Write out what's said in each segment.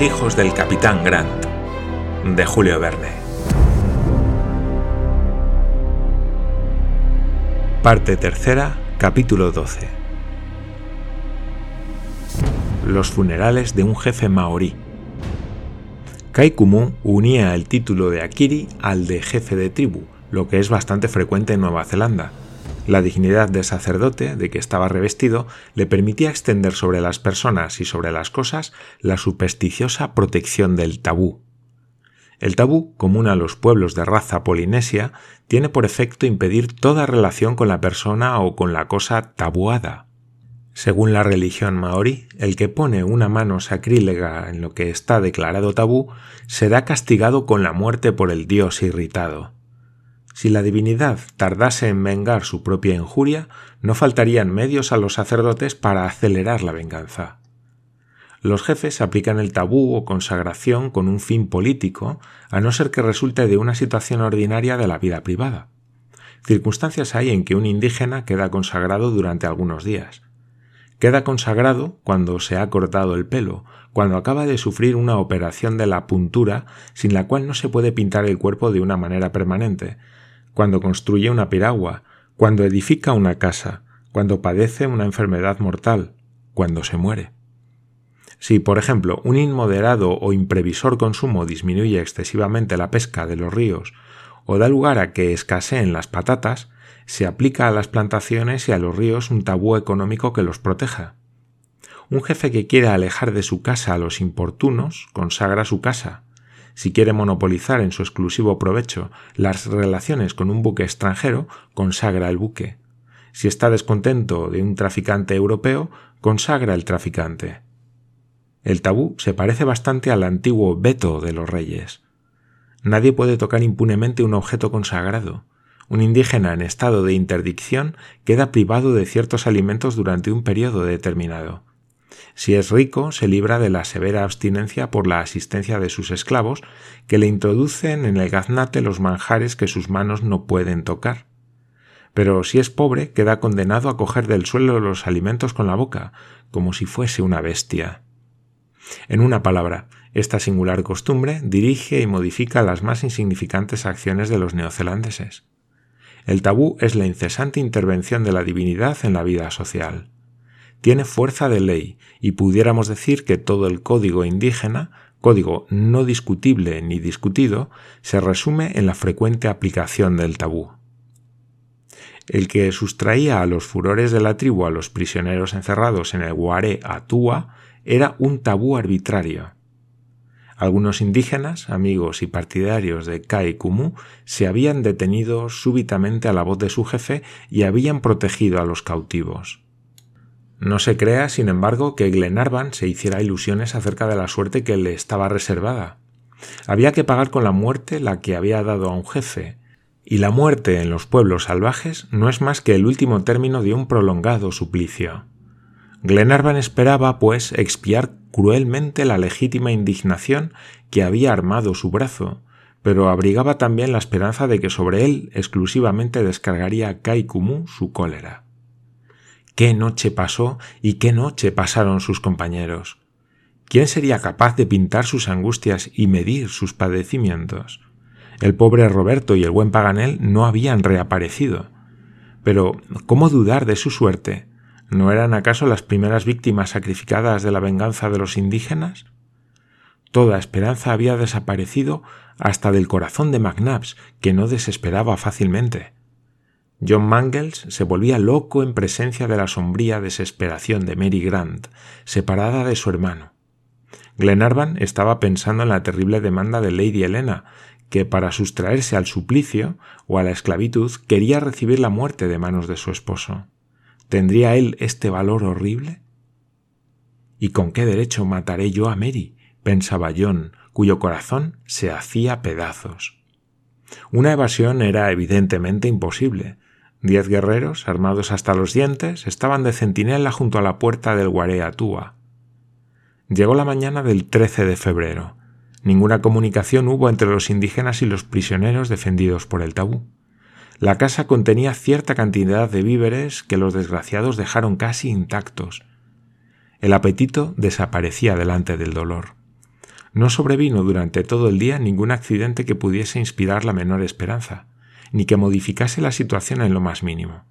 Hijos del capitán Grant, de Julio Verne. Parte tercera, capítulo 12. Los funerales de un jefe maorí. Kai Kumu unía el título de Akiri al de jefe de tribu, lo que es bastante frecuente en Nueva Zelanda. La dignidad de sacerdote de que estaba revestido le permitía extender sobre las personas y sobre las cosas la supersticiosa protección del tabú. El tabú, común a los pueblos de raza polinesia, tiene por efecto impedir toda relación con la persona o con la cosa tabuada. Según la religión maorí, el que pone una mano sacrílega en lo que está declarado tabú será castigado con la muerte por el dios irritado. Si la divinidad tardase en vengar su propia injuria, no faltarían medios a los sacerdotes para acelerar la venganza. Los jefes aplican el tabú o consagración con un fin político, a no ser que resulte de una situación ordinaria de la vida privada. Circunstancias hay en que un indígena queda consagrado durante algunos días. Queda consagrado cuando se ha cortado el pelo, cuando acaba de sufrir una operación de la puntura sin la cual no se puede pintar el cuerpo de una manera permanente, cuando construye una piragua, cuando edifica una casa, cuando padece una enfermedad mortal, cuando se muere. Si, por ejemplo, un inmoderado o imprevisor consumo disminuye excesivamente la pesca de los ríos o da lugar a que escaseen las patatas, se aplica a las plantaciones y a los ríos un tabú económico que los proteja. Un jefe que quiera alejar de su casa a los importunos consagra su casa, si quiere monopolizar en su exclusivo provecho las relaciones con un buque extranjero, consagra el buque. Si está descontento de un traficante europeo, consagra el traficante. El tabú se parece bastante al antiguo veto de los reyes. Nadie puede tocar impunemente un objeto consagrado. Un indígena en estado de interdicción queda privado de ciertos alimentos durante un periodo determinado. Si es rico, se libra de la severa abstinencia por la asistencia de sus esclavos, que le introducen en el gaznate los manjares que sus manos no pueden tocar. Pero si es pobre, queda condenado a coger del suelo los alimentos con la boca, como si fuese una bestia. En una palabra, esta singular costumbre dirige y modifica las más insignificantes acciones de los neozelandeses. El tabú es la incesante intervención de la divinidad en la vida social tiene fuerza de ley y pudiéramos decir que todo el código indígena, código no discutible ni discutido, se resume en la frecuente aplicación del tabú. El que sustraía a los furores de la tribu a los prisioneros encerrados en el Guaré Atúa era un tabú arbitrario. Algunos indígenas, amigos y partidarios de Kai Kumu, se habían detenido súbitamente a la voz de su jefe y habían protegido a los cautivos. No se crea, sin embargo, que Glenarvan se hiciera ilusiones acerca de la suerte que le estaba reservada. Había que pagar con la muerte la que había dado a un jefe, y la muerte en los pueblos salvajes no es más que el último término de un prolongado suplicio. Glenarvan esperaba, pues, expiar cruelmente la legítima indignación que había armado su brazo, pero abrigaba también la esperanza de que sobre él exclusivamente descargaría Kai Kumu su cólera qué noche pasó y qué noche pasaron sus compañeros. ¿Quién sería capaz de pintar sus angustias y medir sus padecimientos? El pobre Roberto y el buen Paganel no habían reaparecido. Pero, ¿cómo dudar de su suerte? ¿No eran acaso las primeras víctimas sacrificadas de la venganza de los indígenas? Toda esperanza había desaparecido hasta del corazón de McNabbs, que no desesperaba fácilmente. John Mangles se volvía loco en presencia de la sombría desesperación de Mary Grant, separada de su hermano. Glenarvan estaba pensando en la terrible demanda de Lady Helena, que para sustraerse al suplicio o a la esclavitud quería recibir la muerte de manos de su esposo. ¿Tendría él este valor horrible? ¿Y con qué derecho mataré yo a Mary? pensaba John, cuyo corazón se hacía pedazos. Una evasión era evidentemente imposible, Diez guerreros, armados hasta los dientes, estaban de centinela junto a la puerta del Guareatúa. Llegó la mañana del 13 de febrero. Ninguna comunicación hubo entre los indígenas y los prisioneros defendidos por el tabú. La casa contenía cierta cantidad de víveres que los desgraciados dejaron casi intactos. El apetito desaparecía delante del dolor. No sobrevino durante todo el día ningún accidente que pudiese inspirar la menor esperanza, ni que modificase la situación en lo más mínimo.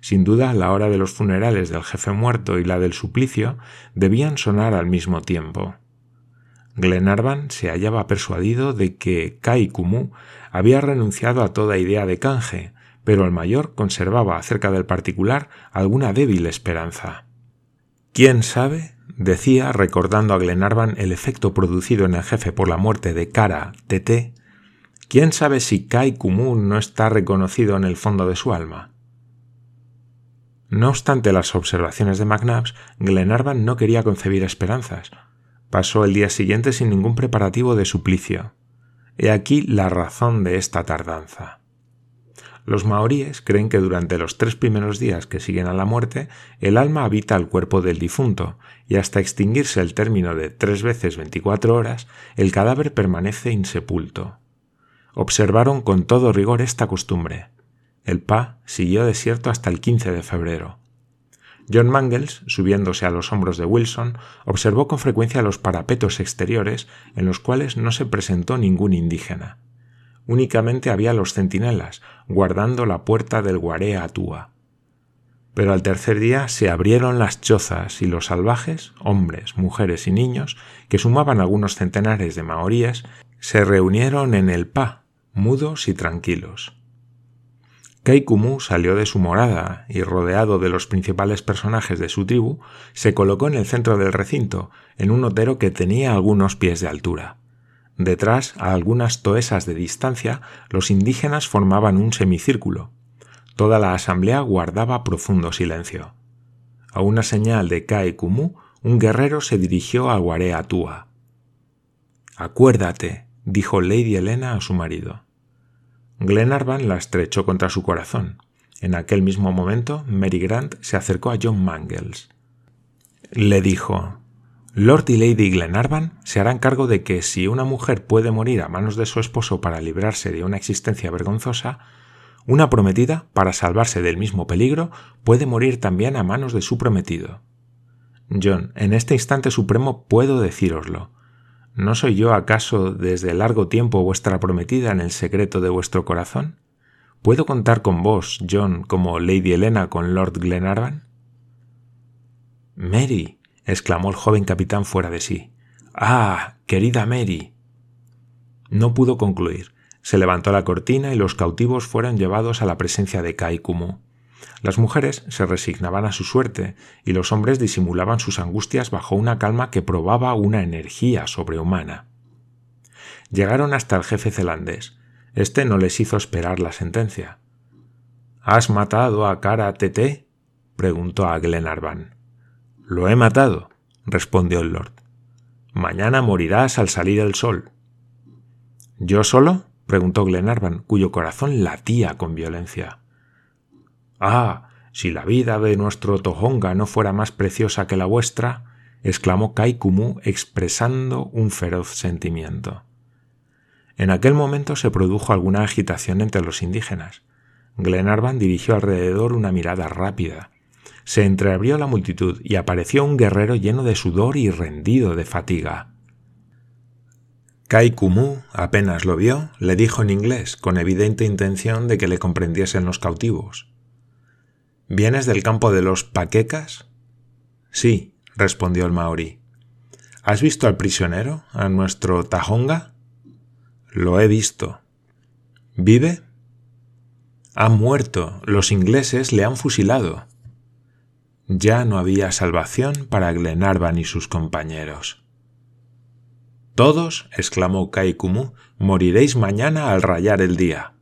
Sin duda, la hora de los funerales del jefe muerto y la del suplicio debían sonar al mismo tiempo. Glenarvan se hallaba persuadido de que Kai Kumu había renunciado a toda idea de canje, pero el mayor conservaba acerca del particular alguna débil esperanza. ¿Quién sabe? decía, recordando a Glenarvan el efecto producido en el jefe por la muerte de Kara Tete. ¿Quién sabe si Kai Kumu no está reconocido en el fondo de su alma? No obstante las observaciones de McNabbs, Glenarvan no quería concebir esperanzas. Pasó el día siguiente sin ningún preparativo de suplicio. He aquí la razón de esta tardanza. Los maoríes creen que durante los tres primeros días que siguen a la muerte, el alma habita el cuerpo del difunto, y hasta extinguirse el término de tres veces veinticuatro horas, el cadáver permanece insepulto. Observaron con todo rigor esta costumbre. El Pa siguió desierto hasta el 15 de febrero. John Mangles, subiéndose a los hombros de Wilson, observó con frecuencia los parapetos exteriores en los cuales no se presentó ningún indígena. Únicamente había los centinelas, guardando la puerta del Guaré Atúa. Pero al tercer día se abrieron las chozas y los salvajes, hombres, mujeres y niños, que sumaban algunos centenares de maoríes, se reunieron en el Pa, mudos y tranquilos. Kumu salió de su morada y, rodeado de los principales personajes de su tribu, se colocó en el centro del recinto, en un otero que tenía algunos pies de altura. Detrás, a algunas toesas de distancia, los indígenas formaban un semicírculo. Toda la asamblea guardaba profundo silencio. A una señal de Kumu, un guerrero se dirigió a Guareatua. Acuérdate, dijo Lady Helena a su marido. Glenarvan la estrechó contra su corazón. En aquel mismo momento, Mary Grant se acercó a John Mangles. Le dijo Lord y Lady Glenarvan se harán cargo de que si una mujer puede morir a manos de su esposo para librarse de una existencia vergonzosa, una prometida, para salvarse del mismo peligro, puede morir también a manos de su prometido. John, en este instante supremo puedo decíroslo. ¿No soy yo acaso desde largo tiempo vuestra prometida en el secreto de vuestro corazón? ¿Puedo contar con vos, John, como Lady Helena con Lord Glenarvan? Mary, exclamó el joven capitán fuera de sí. Ah, querida Mary. No pudo concluir. Se levantó la cortina y los cautivos fueron llevados a la presencia de Kumu. Las mujeres se resignaban a su suerte y los hombres disimulaban sus angustias bajo una calma que probaba una energía sobrehumana. Llegaron hasta el jefe zelandés. Este no les hizo esperar la sentencia. ¿Has matado a Cara Tete? preguntó a Glenarvan. Lo he matado, respondió el lord. Mañana morirás al salir el sol. ¿Yo solo? preguntó Glenarvan, cuyo corazón latía con violencia. Ah, si la vida de nuestro Tohonga no fuera más preciosa que la vuestra, exclamó Kumu expresando un feroz sentimiento. En aquel momento se produjo alguna agitación entre los indígenas. Glenarvan dirigió alrededor una mirada rápida. Se entreabrió la multitud y apareció un guerrero lleno de sudor y rendido de fatiga. Kai Kumu apenas lo vio, le dijo en inglés, con evidente intención de que le comprendiesen los cautivos. ¿Vienes del campo de los paquecas? Sí, respondió el maorí. ¿Has visto al prisionero, a nuestro Tajonga? Lo he visto. ¿Vive? Ha muerto. Los ingleses le han fusilado. Ya no había salvación para Glenarvan y sus compañeros. Todos, exclamó Kumu, moriréis mañana al rayar el día.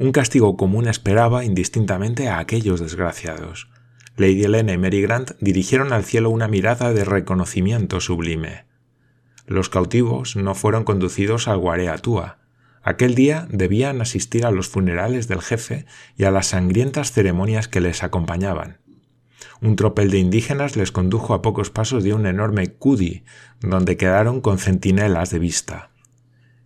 Un castigo común esperaba indistintamente a aquellos desgraciados. Lady Helena y Mary Grant dirigieron al cielo una mirada de reconocimiento sublime. Los cautivos no fueron conducidos al Guareatúa. Aquel día debían asistir a los funerales del jefe y a las sangrientas ceremonias que les acompañaban. Un tropel de indígenas les condujo a pocos pasos de un enorme cudi, donde quedaron con centinelas de vista.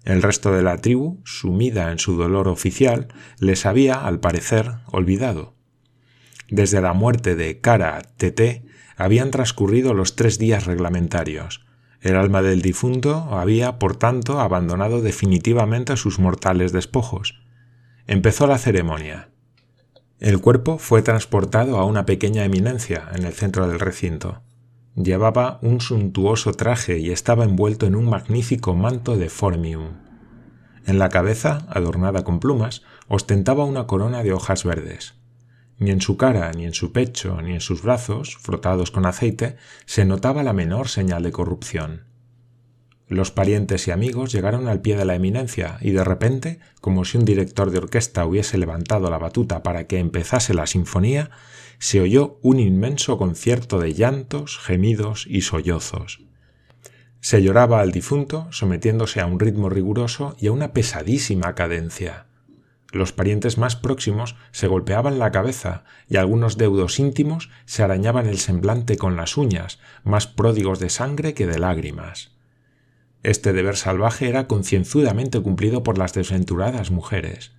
El resto de la tribu, sumida en su dolor oficial, les había, al parecer, olvidado. Desde la muerte de Kara Tete habían transcurrido los tres días reglamentarios. El alma del difunto había, por tanto, abandonado definitivamente sus mortales despojos. Empezó la ceremonia. El cuerpo fue transportado a una pequeña eminencia en el centro del recinto. Llevaba un suntuoso traje y estaba envuelto en un magnífico manto de formium. En la cabeza, adornada con plumas, ostentaba una corona de hojas verdes. Ni en su cara, ni en su pecho, ni en sus brazos, frotados con aceite, se notaba la menor señal de corrupción. Los parientes y amigos llegaron al pie de la eminencia y de repente, como si un director de orquesta hubiese levantado la batuta para que empezase la sinfonía, se oyó un inmenso concierto de llantos, gemidos y sollozos. Se lloraba al difunto sometiéndose a un ritmo riguroso y a una pesadísima cadencia. Los parientes más próximos se golpeaban la cabeza y algunos deudos íntimos se arañaban el semblante con las uñas, más pródigos de sangre que de lágrimas. Este deber salvaje era concienzudamente cumplido por las desventuradas mujeres.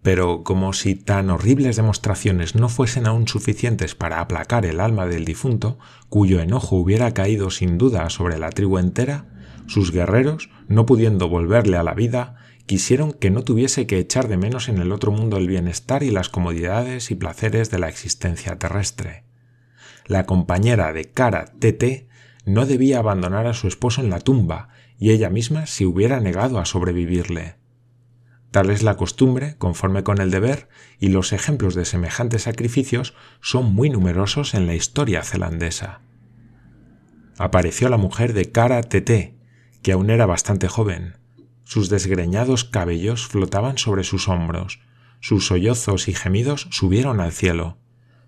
Pero como si tan horribles demostraciones no fuesen aún suficientes para aplacar el alma del difunto, cuyo enojo hubiera caído sin duda sobre la tribu entera, sus guerreros, no pudiendo volverle a la vida, quisieron que no tuviese que echar de menos en el otro mundo el bienestar y las comodidades y placeres de la existencia terrestre. La compañera de cara Tete no debía abandonar a su esposo en la tumba, y ella misma se hubiera negado a sobrevivirle. Tal es la costumbre, conforme con el deber, y los ejemplos de semejantes sacrificios son muy numerosos en la historia zelandesa. Apareció la mujer de cara Tete, que aún era bastante joven. Sus desgreñados cabellos flotaban sobre sus hombros, sus sollozos y gemidos subieron al cielo.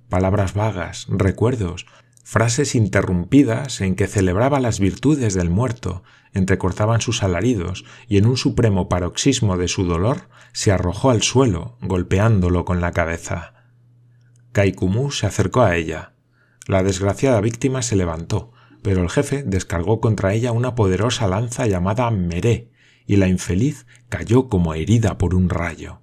Palabras vagas, recuerdos, frases interrumpidas en que celebraba las virtudes del muerto, entrecortaban sus alaridos y en un supremo paroxismo de su dolor se arrojó al suelo, golpeándolo con la cabeza. Kaikumú se acercó a ella. La desgraciada víctima se levantó, pero el jefe descargó contra ella una poderosa lanza llamada Meré, y la infeliz cayó como herida por un rayo.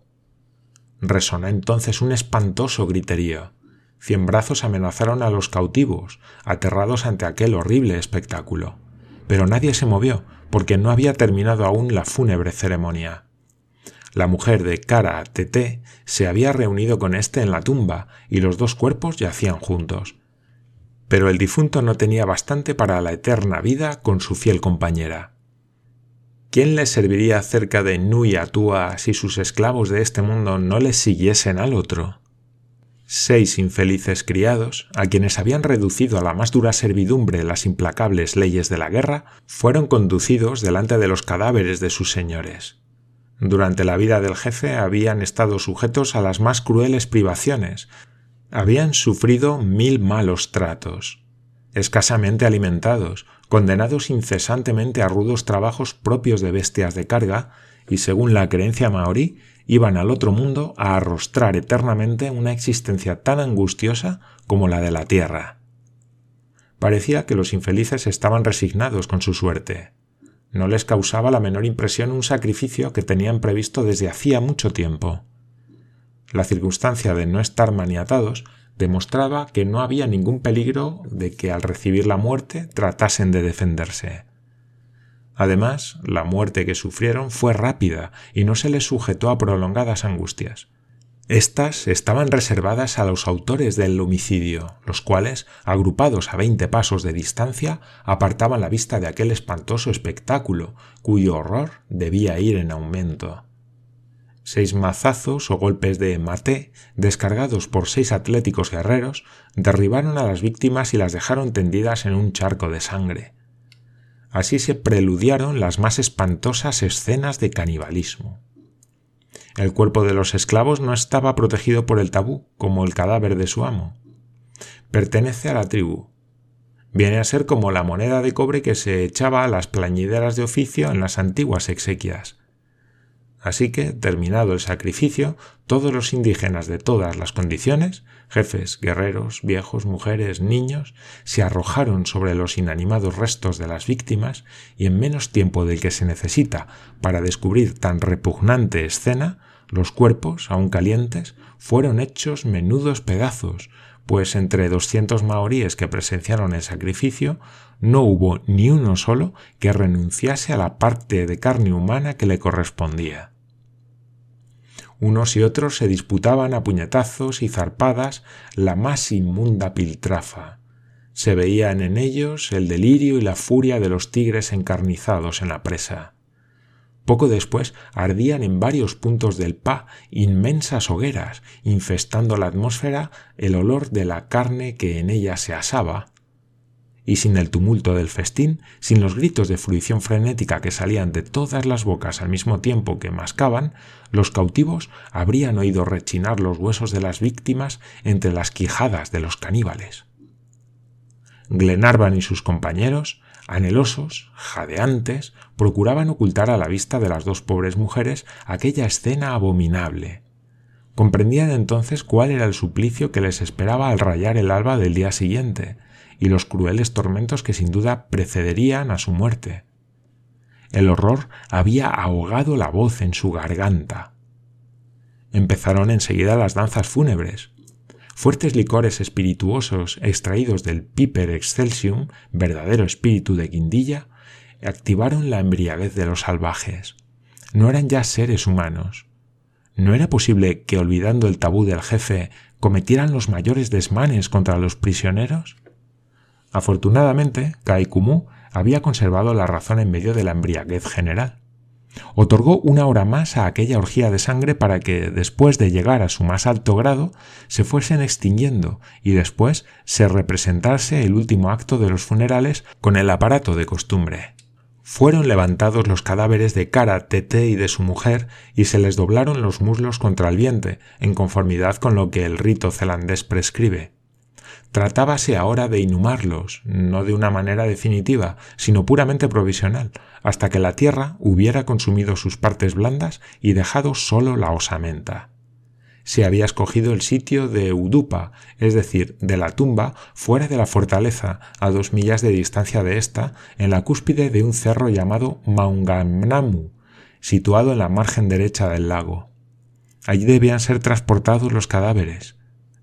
Resonó entonces un espantoso griterío. Cien brazos amenazaron a los cautivos, aterrados ante aquel horrible espectáculo. Pero nadie se movió, porque no había terminado aún la fúnebre ceremonia. La mujer de cara a Tete se había reunido con éste en la tumba y los dos cuerpos yacían juntos. Pero el difunto no tenía bastante para la eterna vida con su fiel compañera. ¿Quién le serviría cerca de Nui Atua si sus esclavos de este mundo no le siguiesen al otro? Seis infelices criados, a quienes habían reducido a la más dura servidumbre las implacables leyes de la guerra, fueron conducidos delante de los cadáveres de sus señores. Durante la vida del jefe habían estado sujetos a las más crueles privaciones, habían sufrido mil malos tratos, escasamente alimentados, condenados incesantemente a rudos trabajos propios de bestias de carga, y según la creencia maorí, iban al otro mundo a arrostrar eternamente una existencia tan angustiosa como la de la tierra. Parecía que los infelices estaban resignados con su suerte. No les causaba la menor impresión un sacrificio que tenían previsto desde hacía mucho tiempo. La circunstancia de no estar maniatados demostraba que no había ningún peligro de que al recibir la muerte tratasen de defenderse. Además, la muerte que sufrieron fue rápida y no se les sujetó a prolongadas angustias. Estas estaban reservadas a los autores del homicidio, los cuales, agrupados a veinte pasos de distancia, apartaban la vista de aquel espantoso espectáculo, cuyo horror debía ir en aumento. Seis mazazos o golpes de maté, descargados por seis atléticos guerreros, derribaron a las víctimas y las dejaron tendidas en un charco de sangre. Así se preludiaron las más espantosas escenas de canibalismo. El cuerpo de los esclavos no estaba protegido por el tabú, como el cadáver de su amo. Pertenece a la tribu. Viene a ser como la moneda de cobre que se echaba a las plañideras de oficio en las antiguas exequias. Así que, terminado el sacrificio, todos los indígenas de todas las condiciones, jefes, guerreros, viejos, mujeres, niños, se arrojaron sobre los inanimados restos de las víctimas y en menos tiempo del que se necesita para descubrir tan repugnante escena, los cuerpos, aún calientes, fueron hechos menudos pedazos, pues entre 200 maoríes que presenciaron el sacrificio, no hubo ni uno solo que renunciase a la parte de carne humana que le correspondía. Unos y otros se disputaban a puñetazos y zarpadas la más inmunda piltrafa. Se veían en ellos el delirio y la furia de los tigres encarnizados en la presa. Poco después ardían en varios puntos del Pa inmensas hogueras, infestando la atmósfera el olor de la carne que en ella se asaba, y sin el tumulto del festín, sin los gritos de fruición frenética que salían de todas las bocas al mismo tiempo que mascaban, los cautivos habrían oído rechinar los huesos de las víctimas entre las quijadas de los caníbales. Glenarvan y sus compañeros, anhelosos, jadeantes, procuraban ocultar a la vista de las dos pobres mujeres aquella escena abominable. Comprendían entonces cuál era el suplicio que les esperaba al rayar el alba del día siguiente, y los crueles tormentos que sin duda precederían a su muerte. El horror había ahogado la voz en su garganta. Empezaron enseguida las danzas fúnebres. Fuertes licores espirituosos extraídos del Piper Excelsium, verdadero espíritu de guindilla, activaron la embriaguez de los salvajes. No eran ya seres humanos. ¿No era posible que, olvidando el tabú del jefe, cometieran los mayores desmanes contra los prisioneros? Afortunadamente, Kumu había conservado la razón en medio de la embriaguez general. Otorgó una hora más a aquella orgía de sangre para que, después de llegar a su más alto grado, se fuesen extinguiendo y después se representase el último acto de los funerales con el aparato de costumbre. Fueron levantados los cadáveres de Cara, Tete y de su mujer y se les doblaron los muslos contra el vientre, en conformidad con lo que el rito zelandés prescribe. Tratábase ahora de inhumarlos, no de una manera definitiva, sino puramente provisional, hasta que la tierra hubiera consumido sus partes blandas y dejado solo la osamenta. Se había escogido el sitio de Udupa, es decir, de la tumba, fuera de la fortaleza, a dos millas de distancia de ésta, en la cúspide de un cerro llamado Maungamnamu, situado en la margen derecha del lago. Allí debían ser transportados los cadáveres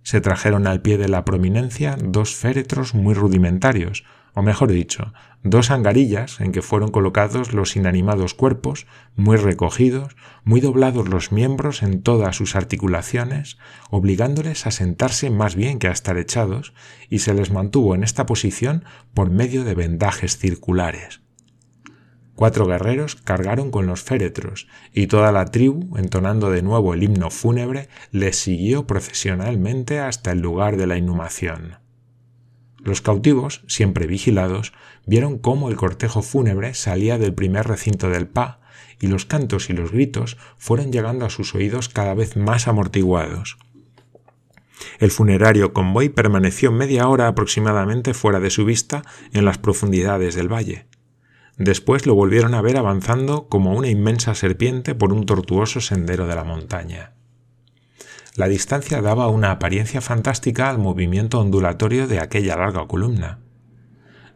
se trajeron al pie de la prominencia dos féretros muy rudimentarios, o mejor dicho, dos angarillas en que fueron colocados los inanimados cuerpos, muy recogidos, muy doblados los miembros en todas sus articulaciones, obligándoles a sentarse más bien que a estar echados, y se les mantuvo en esta posición por medio de vendajes circulares. Cuatro guerreros cargaron con los féretros, y toda la tribu, entonando de nuevo el himno fúnebre, les siguió procesionalmente hasta el lugar de la inhumación. Los cautivos, siempre vigilados, vieron cómo el cortejo fúnebre salía del primer recinto del Pa, y los cantos y los gritos fueron llegando a sus oídos cada vez más amortiguados. El funerario convoy permaneció media hora aproximadamente fuera de su vista en las profundidades del valle. Después lo volvieron a ver avanzando como una inmensa serpiente por un tortuoso sendero de la montaña. La distancia daba una apariencia fantástica al movimiento ondulatorio de aquella larga columna.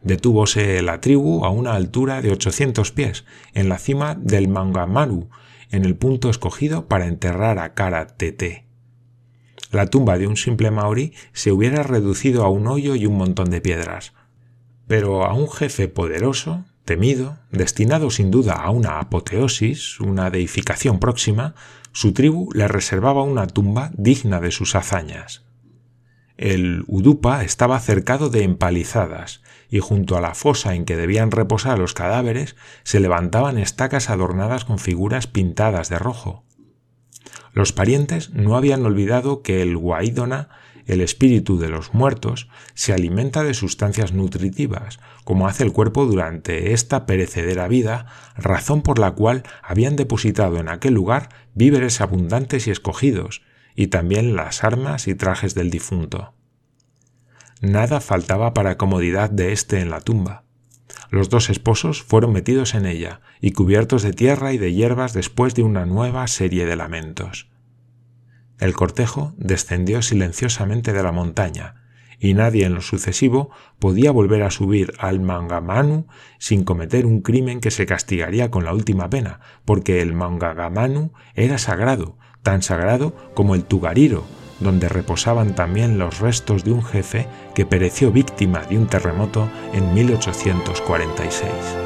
Detúvose la tribu a una altura de 800 pies, en la cima del Mangamaru, en el punto escogido para enterrar a Kara Tete. La tumba de un simple maorí se hubiera reducido a un hoyo y un montón de piedras, pero a un jefe poderoso Temido, destinado sin duda a una apoteosis, una deificación próxima, su tribu le reservaba una tumba digna de sus hazañas. El Udupa estaba cercado de empalizadas, y junto a la fosa en que debían reposar los cadáveres se levantaban estacas adornadas con figuras pintadas de rojo. Los parientes no habían olvidado que el Guaidona el espíritu de los muertos se alimenta de sustancias nutritivas, como hace el cuerpo durante esta perecedera vida, razón por la cual habían depositado en aquel lugar víveres abundantes y escogidos, y también las armas y trajes del difunto. Nada faltaba para comodidad de éste en la tumba. Los dos esposos fueron metidos en ella y cubiertos de tierra y de hierbas después de una nueva serie de lamentos. El cortejo descendió silenciosamente de la montaña, y nadie en lo sucesivo podía volver a subir al Mangamanu sin cometer un crimen que se castigaría con la última pena, porque el Mangamanu era sagrado, tan sagrado como el Tugariro, donde reposaban también los restos de un jefe que pereció víctima de un terremoto en 1846.